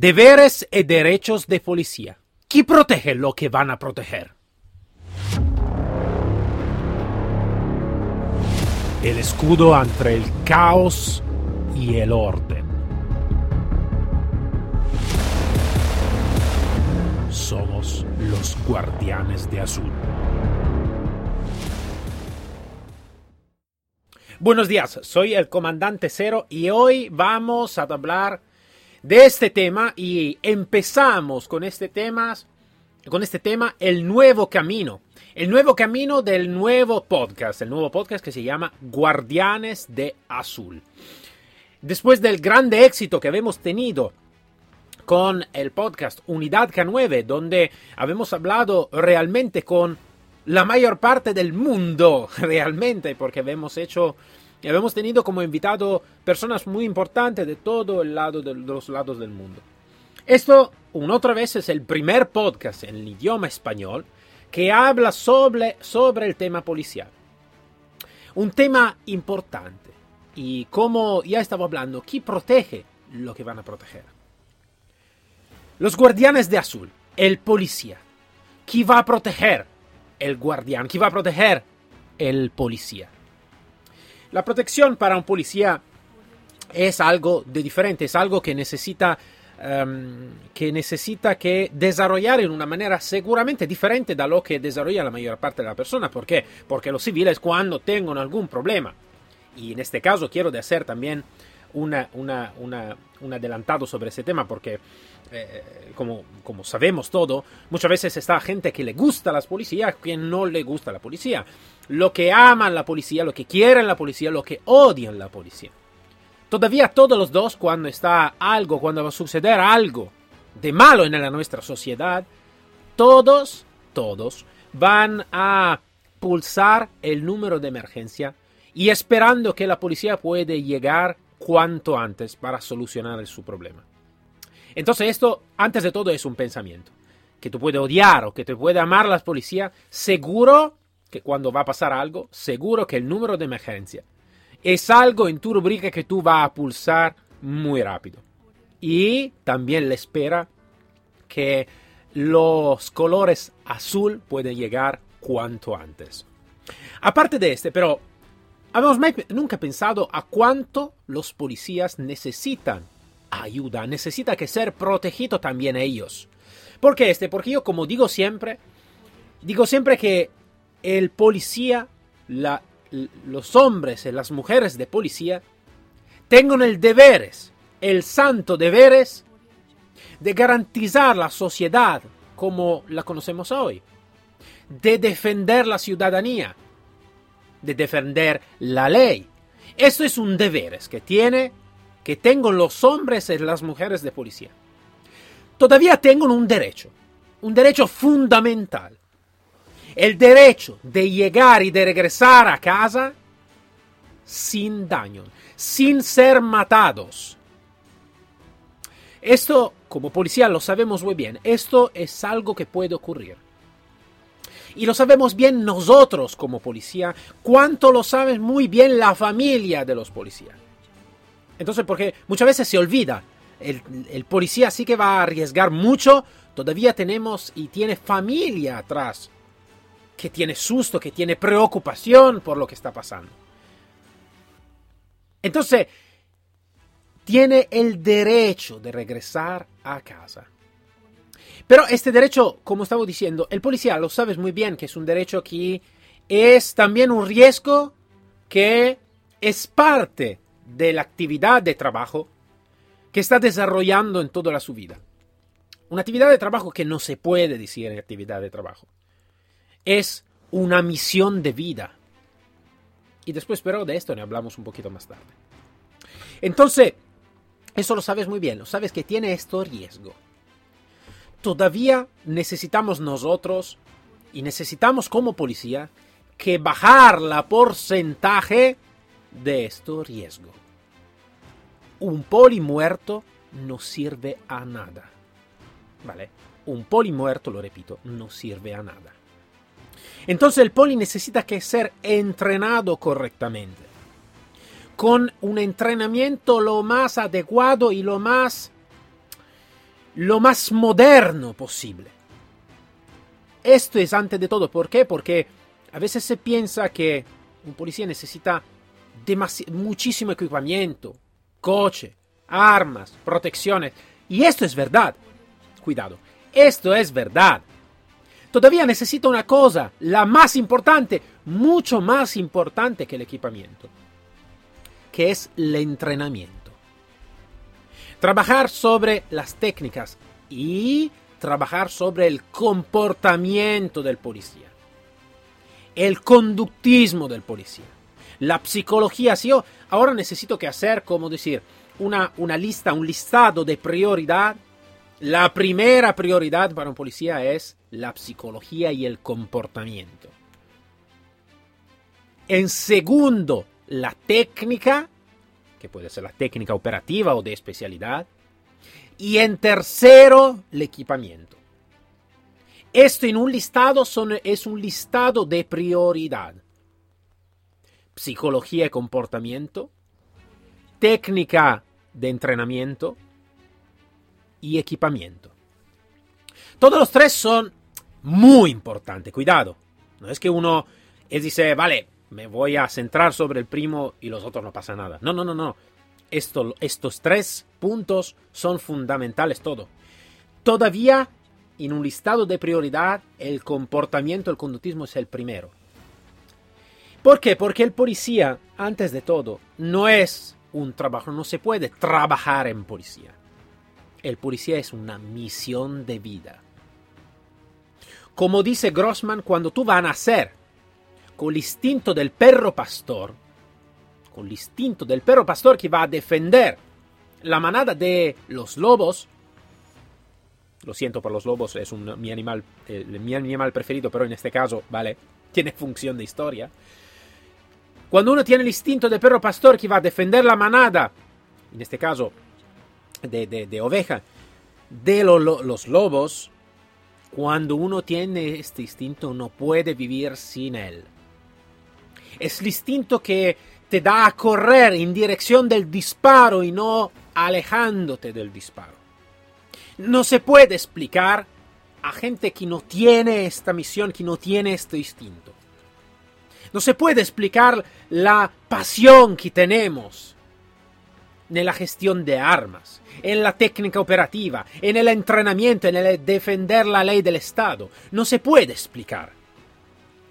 Deberes y derechos de policía. ¿Quién protege lo que van a proteger? El escudo entre el caos y el orden. Somos los guardianes de azul. Buenos días, soy el comandante Cero y hoy vamos a hablar de este tema y empezamos con este tema, con este tema, el nuevo camino, el nuevo camino del nuevo podcast, el nuevo podcast que se llama Guardianes de Azul. Después del grande éxito que habíamos tenido con el podcast Unidad K9, donde habíamos hablado realmente con la mayor parte del mundo, realmente, porque hemos hecho, hemos tenido como invitado personas muy importantes de todo el lado de, los lados del mundo. Esto, una otra vez, es el primer podcast en el idioma español que habla sobre, sobre el tema policial. Un tema importante. Y como ya estaba hablando, ¿quién protege lo que van a proteger? Los guardianes de azul, el policía. ¿Quién va a proteger el guardián, que va a proteger el policía. La protección para un policía es algo de diferente, es algo que necesita um, que necesita que desarrollar en una manera seguramente diferente de lo que desarrolla la mayor parte de la persona. ¿Por qué? Porque los civiles cuando tengan algún problema, y en este caso quiero de hacer también una, una, una, un adelantado sobre ese tema porque, eh, como, como sabemos todo, muchas veces está gente que le gusta las policías, que no le gusta la policía. Lo que aman la policía, lo que quieren la policía, lo que odian la policía. Todavía todos los dos, cuando está algo, cuando va a suceder algo de malo en la nuestra sociedad, todos, todos van a pulsar el número de emergencia y esperando que la policía puede llegar cuanto antes para solucionar su problema. Entonces esto, antes de todo, es un pensamiento. Que tú puedes odiar o que te puede amar la policía, seguro que cuando va a pasar algo, seguro que el número de emergencia es algo en tu rubrica que tú vas a pulsar muy rápido. Y también le espera que los colores azul pueden llegar cuanto antes. Aparte de este, pero Habíamos nunca pensado a cuánto los policías necesitan ayuda, necesita que ser protegido también ellos. ¿Por qué este? Porque yo, como digo siempre, digo siempre que el policía, los hombres y las mujeres de policía, tengan el deberes, el santo deberes, de garantizar la sociedad como la conocemos hoy, de defender la ciudadanía, de defender la ley. Esto es un deber que tiene, que tengo los hombres y las mujeres de policía. Todavía tengo un derecho, un derecho fundamental. El derecho de llegar y de regresar a casa sin daño, sin ser matados. Esto, como policía, lo sabemos muy bien. Esto es algo que puede ocurrir. Y lo sabemos bien nosotros como policía, cuánto lo sabe muy bien la familia de los policías. Entonces, porque muchas veces se olvida, el, policía sí que va a arriesgar mucho, todavía tenemos y tiene familia atrás, que tiene susto, que tiene preocupación por lo que está pasando. Entonces, tiene el derecho de regresar a casa. Pero este derecho, como estaba diciendo, el policía lo sabes muy bien que es un derecho que es también un riesgo que es parte de la actividad de trabajo que está desarrollando en toda su vida. Una actividad de trabajo que no se puede decir actividad de trabajo. Es una misión de vida. Y después, pero de esto ne hablamos un poquito más tarde. Entonces, eso lo sabes muy bien, lo sabes que tiene esto riesgo todavía necesitamos nosotros y necesitamos como policía que bajar la porcentaje de este riesgo. Un poli muerto no sirve a nada. ¿Vale? Un poli muerto, lo repito, no sirve a nada. Entonces el poli necesita que ser entrenado correctamente. Con un entrenamiento lo más adecuado y lo más lo más moderno posible. Esto es antes de todo, ¿por qué? Porque a veces se piensa que un policía necesita muchísimo equipamiento, coche, armas, protecciones. Y esto es verdad. Cuidado, esto es verdad. Todavía necesita una cosa, la más importante, mucho más importante que el equipamiento, que es el entrenamiento. Trabajar sobre las técnicas y trabajar sobre el comportamiento del policía. El conductismo del policía. La psicología. Si yo ahora necesito que hacer, como decir, una, una lista, un listado de prioridad, la primera prioridad para un policía es la psicología y el comportamiento. En segundo, la técnica, que puede ser la técnica operativa o de especialidad. Y en tercero, el equipamiento. Esto en un listado es un listado de prioridad. Psicología y comportamiento, técnica de entrenamiento y equipamiento. Todos los tres son muy importantes, cuidado. No es que uno dice, vale, me voy a centrar sobre el primo y los otros no pasa nada. No, no, no, no. Esto, estos tres puntos son fundamentales todo. Todavía, en un listado de prioridad, el comportamiento, el conductismo es el primero. ¿Por qué? Porque el policía, antes de todo, no es un trabajo, no se puede trabajar en policía. El policía es una misión de vida. Como dice Grossman, cuando tú vas a nacer con el instinto del perro pastor, con el instinto del perro pastor que va a defender la manada de los lobos, lo siento por los lobos, es mi, animal, eh, mi animal preferido, pero en este caso, vale, tiene función de historia. Cuando uno tiene el instinto del perro pastor que va a defender la manada, en este caso de, de, oveja, de los lobos, cuando uno tiene este instinto no puede vivir sin él. Es el instinto que te da a correr en dirección del disparo y no alejándote del disparo. No se puede explicar a gente que no tiene esta misión, que no tiene este instinto. No se puede explicar la pasión que tenemos en la gestión de armas, en la técnica operativa, en el entrenamiento, en el defender la ley del Estado. No se puede explicar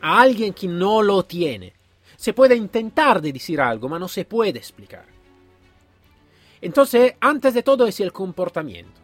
a alguien que no lo tiene. Se puede intentar de decir algo, pero no se puede explicar. Entonces, antes de todo es el comportamiento.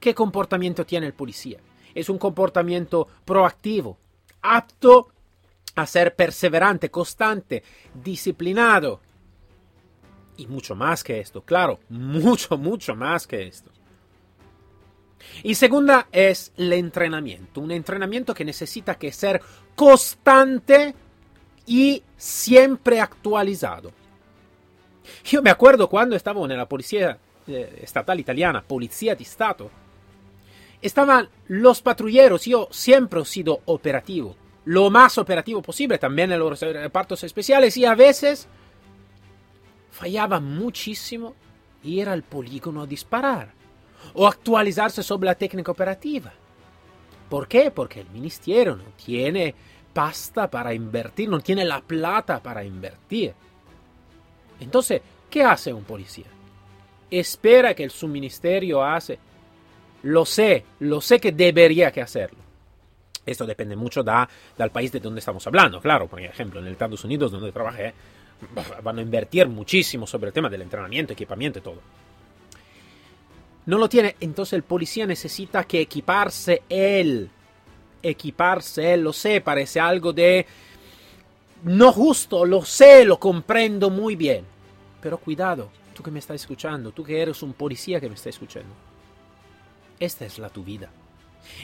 ¿Qué comportamiento tiene el policía? Es un comportamiento proactivo, apto a ser perseverante, constante, disciplinado. Y mucho más que esto, claro, mucho, mucho más que esto. Y segunda es el entrenamiento, un entrenamiento que necesita que ser constante y siempre actualizado. Yo me acuerdo cuando estaba en la policía eh, estatal italiana, policía de Estado, estaban los patrulleros, yo siempre he sido operativo, lo más operativo posible, también en los repartos especiales y a veces fallaba muchísimo ir al polígono a disparar o actualizarse sobre la técnica operativa. ¿Por qué? Porque el ministerio no tiene pasta para invertir, no tiene la plata para invertir. Entonces, ¿qué hace un policía? Espera que el su ministerio hace. Lo sé, lo sé que debería que hacerlo. Esto depende mucho da, del país de donde estamos hablando. Claro, por ejemplo, en Estados Unidos, donde trabajé, van a invertir muchísimo sobre el tema del entrenamiento, equipamiento y todo. No lo tiene, entonces el policía necesita que equiparse él. Equiparse él, lo sé, parece algo de no justo, lo sé, lo comprendo muy bien. Pero cuidado, tú que me estás escuchando, tú que eres un policía que me está escuchando. Esta es la tu vida.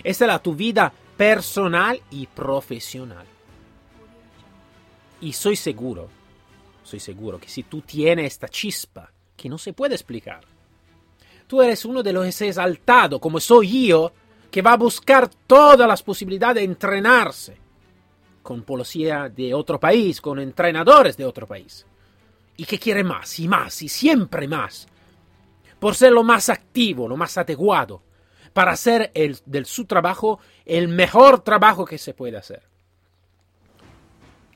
Esta es la tu vida personal y profesional. Y soy seguro, soy seguro que si tú tienes esta chispa que no se puede explicar, tú eres uno de los exaltados, como soy yo, que va a buscar todas las posibilidades de entrenarse con policía de otro país, con entrenadores de otro país. Y que quiere más y más y siempre más. por ser lo más activo, lo más adecuado, para hacer el, del su trabajo el mejor trabajo que se puede hacer.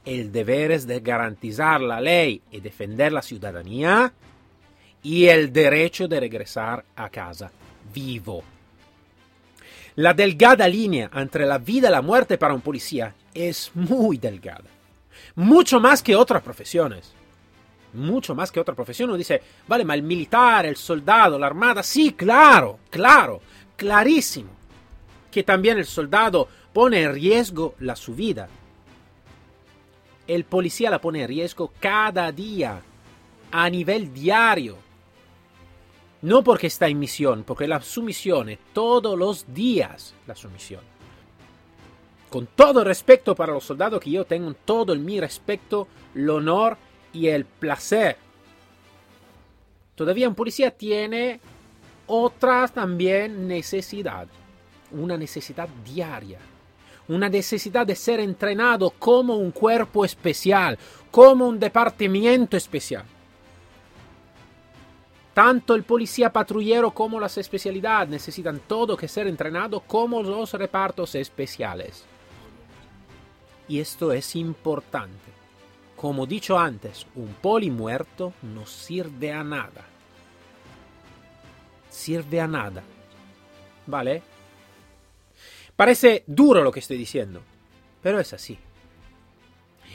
El deber es de garantizar la ley y defender la ciudadanía y el derecho de regresar a casa vivo. La delgada línea entre la vida y la muerte para un policía es muy delgada. Mucho más que otras profesiones. Mucho más que otra profesión. Uno dice, vale, ma el militar, el soldado, la armada, sí, claro, claro, clarísimo. Que también el soldado pone en riesgo la su vida. El policía la pone en riesgo cada día, a nivel diario. No porque está en misión, porque la sumisión es todos los días la sumisión. Con todo el respeto para los soldados que yo tengo, todo mi respeto, el honor y el placer. Todavía un policía tiene otra también necesidad. Una necesidad diaria. Una necesidad de ser entrenado como un cuerpo especial, como un departamento especial. Tanto el policía patrullero como las especialidades necesitan todo que ser entrenado como los repartos especiales. Y esto es importante. Como dicho antes, un poli muerto no sirve a nada. Sirve a nada. ¿Vale? Parece duro lo que estoy diciendo, pero es así.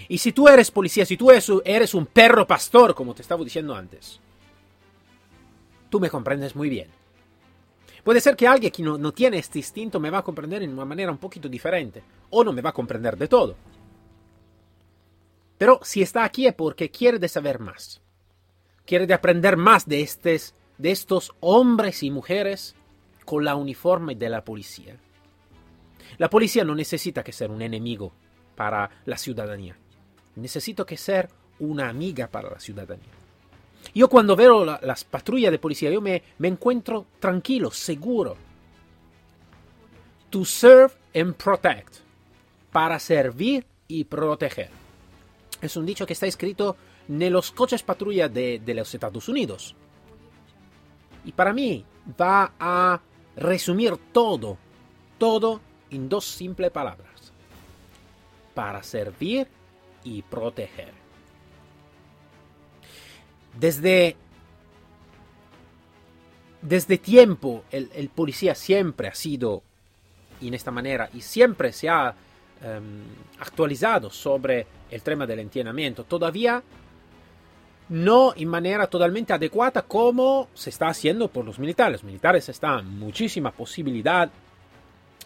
Y si tú eres policía, si tú eres un perro pastor, como te estaba diciendo antes, tú me comprendes muy bien. Puede ser que alguien que no, tiene este instinto me va a comprender en una manera un poquito diferente, o no me va a comprender de todo. Pero si está aquí es porque quiere saber más. Quiere de aprender más de, estos, de estos hombres y mujeres con la uniforme de la policía. La policía no necesita que ser un enemigo para la ciudadanía. Necesito que ser una amiga para la ciudadanía. Yo cuando veo las patrullas de policía, yo me, me encuentro tranquilo, seguro. To serve and protect. Para servir y proteger. Es un dicho que está escrito en los coches patrulla de los Estados Unidos. Y para mí va a resumir todo, todo en dos simples palabras. Para servir y proteger. Desde, desde tiempo el, policía siempre ha sido en esta manera y siempre se ha em, actualizado sobre el tema del entrenamiento. Todavía no en manera totalmente adecuada como se está haciendo por los militares. Los militares están muchísima posibilidad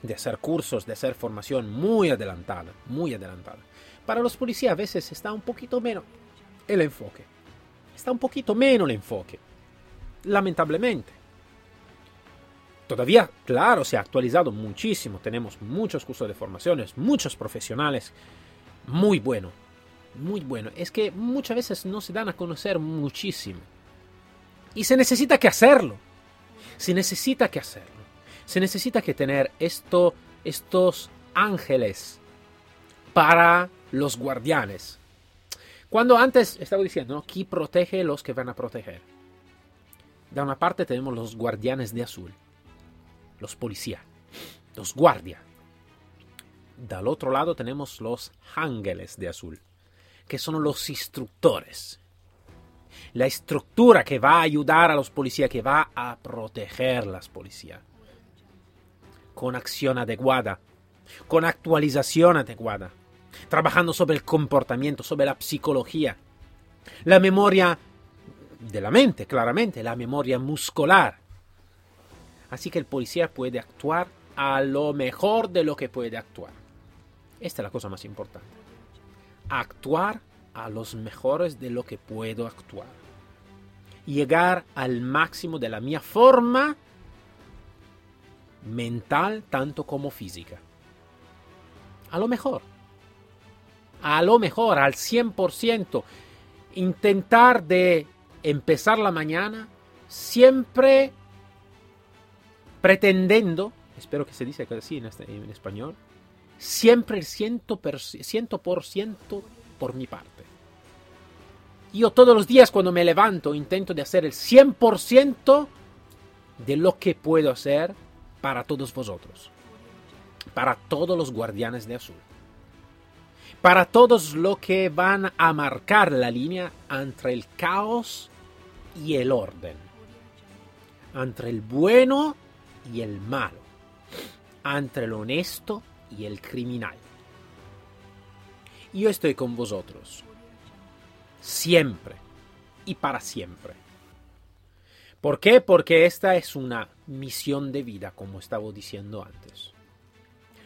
de hacer cursos, de hacer formación muy adelantada, muy adelantada. Para los policías a veces está un poquito menos el enfoque está un poquito menos el enfoque. Lamentablemente. Todavía, claro, se ha actualizado muchísimo. Tenemos muchos cursos de formaciones, muchos profesionales. Muy bueno. Muy bueno. Es que muchas veces no se dan a conocer muchísimo. Y se necesita que hacerlo. Se necesita que hacerlo. Se necesita que tener esto, estos ángeles para los guardianes cuando antes estaba diciendo, ¿no? ¿Quién protege los que van a proteger? De una parte tenemos los guardianes de azul, los policías, los guardias. Del otro lado tenemos los ángeles de azul, que son los instructores. La estructura que va a ayudar a los policías, que va a proteger las policías. Con acción adecuada, con actualización adecuada trabajando sobre el comportamiento, sobre la psicología, la memoria de la mente, claramente, la memoria muscular. Así que el policía puede actuar a lo mejor de lo que puede actuar. Esta es la cosa más importante. Actuar a los mejores de lo que puedo actuar. Llegar al máximo de la mía forma mental tanto como física. A lo mejor a lo mejor al 100%, intentar de empezar la mañana siempre pretendiendo, espero que se dice así en, este, en español, siempre el 100%, por mi parte. Yo todos los días cuando me levanto intento de hacer el 100% de lo que puedo hacer para todos vosotros, para todos los guardianes de azul, para todos los que van a marcar la línea entre el caos y el orden, entre el bueno y el malo, entre el honesto y el criminal. Yo estoy con vosotros, siempre y para siempre. ¿Por qué? Porque esta es una misión de vida, como estaba diciendo antes.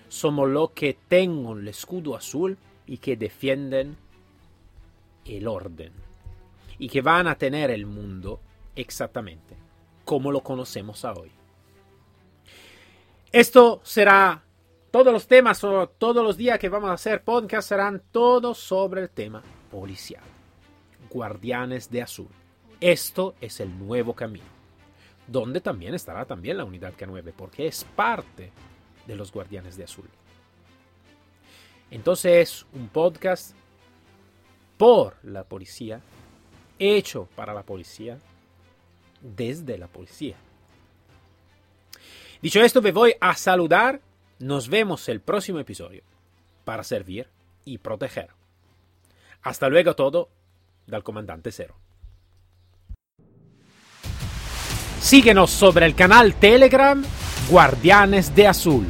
Somos los que tengan el escudo azul y que defienden el orden. Y que van a tener el mundo exactamente como lo conocemos hoy. Esto será todos los temas todos los días que vamos a hacer podcast serán todos sobre el tema policial. Guardianes de Azul. Esto es el nuevo camino, donde también estará también la unidad K9, porque es parte de los Guardianes de Azul. Entonces es un podcast por la policía, hecho para la policía, desde la policía. Dicho esto, me voy a saludar. Nos vemos el próximo episodio para servir y proteger. Hasta luego todo del comandante cero. Síguenos sobre el canal Telegram Guardianes de Azul.